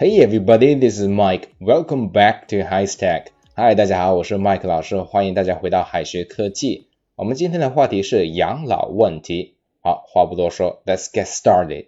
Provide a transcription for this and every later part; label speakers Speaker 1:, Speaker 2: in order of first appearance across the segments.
Speaker 1: Hey everybody, this is Mike. Welcome back to High Stack. Hi，大家好，我是 Mike 老师，欢迎大家回到海学科技。我们今天的话题是养老问题。好，话不多说，Let's get started。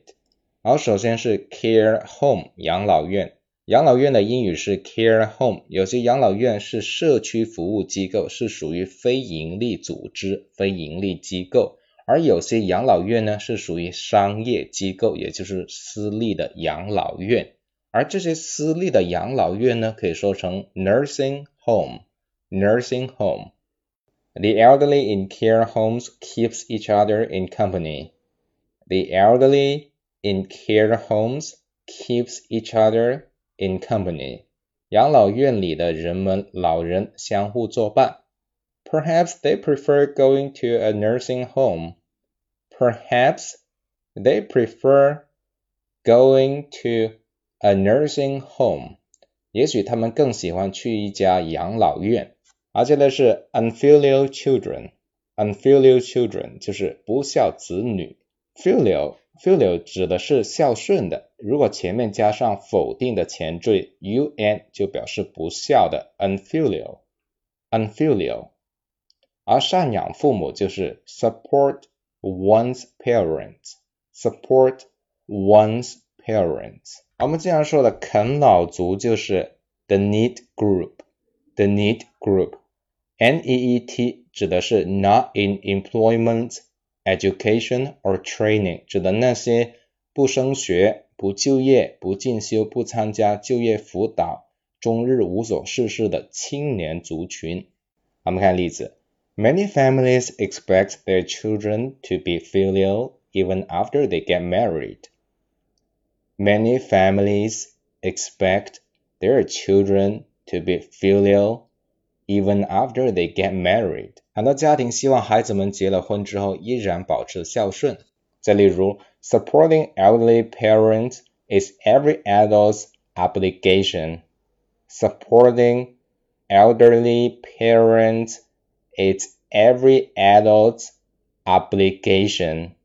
Speaker 1: 好，首先是 care home 养老院。养老院的英语是 care home。有些养老院是社区服务机构，是属于非盈利组织、非盈利机构。而有些养老院呢是属于商业机构，也就是私立的养老院。而这些私立的养老院呢，可以说成 nursing home。nursing home。The elderly in care homes keeps each other in company. The elderly in care homes keeps each other in company. 养老院里的人们，老人相互作伴。Perhaps they prefer going to a nursing home. Perhaps they prefer going to a nursing home. 也许他们更喜欢去一家养老院。而接下来是 unfilial children。unfilial children 就是不孝子女。filial filial 指的是孝顺的，如果前面加上否定的前缀 un 就表示不孝的 unfilial unfilial。而赡养父母就是 support one's parents support one's parents。 我们经常说的啃老族就是 the NEET group，the NEET group，N E E T 指的是 not in employment, education or training，指的那些不升学、不就业、不进修、不参加就业辅导、终日无所事事的青年族群。我们看例子，Many families expect their children to be filial even after they get married. Many families expect their children to be filial even after they get married. 很多家庭希望孩子们结了婚之后依然保持孝顺。再例如，supporting elderly parents is every adult's obligation. Supporting elderly parents is every adult's obligation.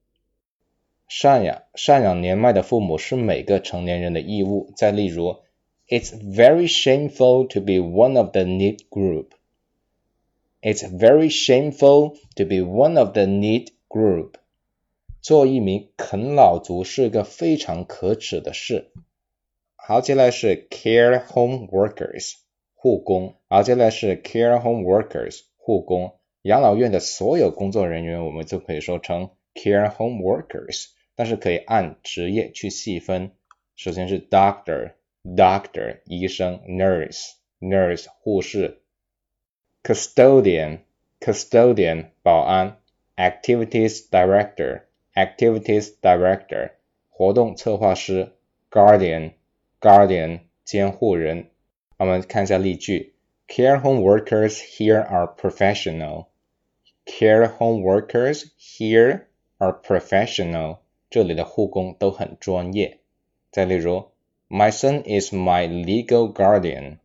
Speaker 1: 赡养赡养年迈的父母是每个成年人的义务。再例如，It's very shameful to be one of the need group. It's very shameful to be one of the need group. 做一名啃老族是个非常可耻的事。好，接下来是 care home workers 护工。好，接下来是 care home workers 护工。养老院的所有工作人员，我们就可以说成 care home workers，但是可以按职业去细分。首先是 doctor，doctor 医生，nurse，nurse 护士。custodian custodian 保安，activities director activities director 活动策划师，guardian guardian 监护人。我们看一下例句：Care home workers here are professional. Care home workers here are professional. 这里的护工都很专业。再例如，My son is my legal guardian.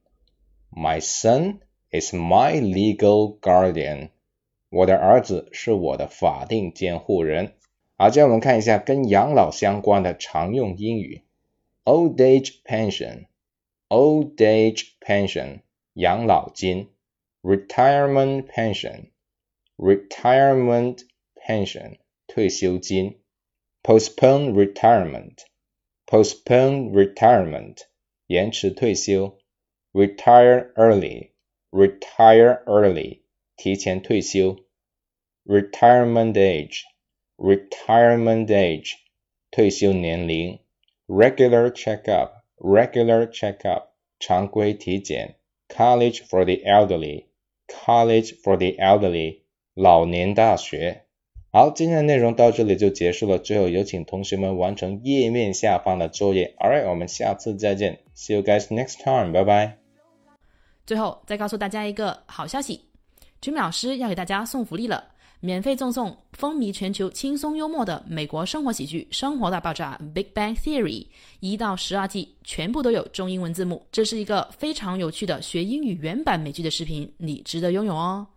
Speaker 1: My son is my legal guardian。我的儿子是我的法定监护人。好，接下来我们看一下跟养老相关的常用英语：old age pension，old age pension，养老金；retirement pension，retirement pension，退休金 ；postpone retirement，postpone retirement，延迟退休；retire early。retire early 提前退休，retirement age retirement age 退休年龄，regular checkup regular checkup 常规体检，college for the elderly college for the elderly 老年大学。 好，今天的内容到这里就结束了。最后有请同学们完成页面下方的作业。Alright，我们下次再见。See you guys next time。拜拜。
Speaker 2: 最后再告诉大家一个好消息，Jimmy 老师要给大家送福利了，免费赠送风靡全球、轻松幽默的美国生活喜剧《生活大爆炸》（Big Bang Theory） 一到十二季，全部都有中英文字幕。这是一个非常有趣的学英语原版美剧的视频，你值得拥有哦！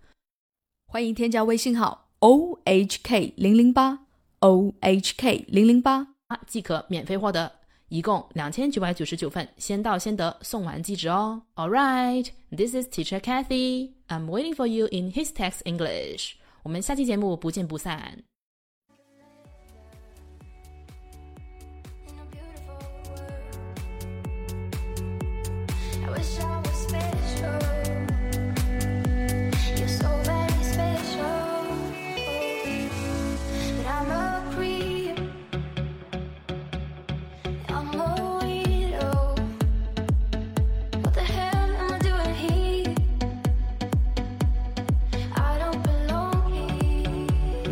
Speaker 2: 欢迎添加微信号 o h k 零零八 o h k 零零八，即可免费获得。一共两千九百九十九份，先到先得，送完即止哦。All right, this is Teacher Kathy. I'm waiting for you in His Text English. 我们下期节目不见不散。
Speaker 3: wish I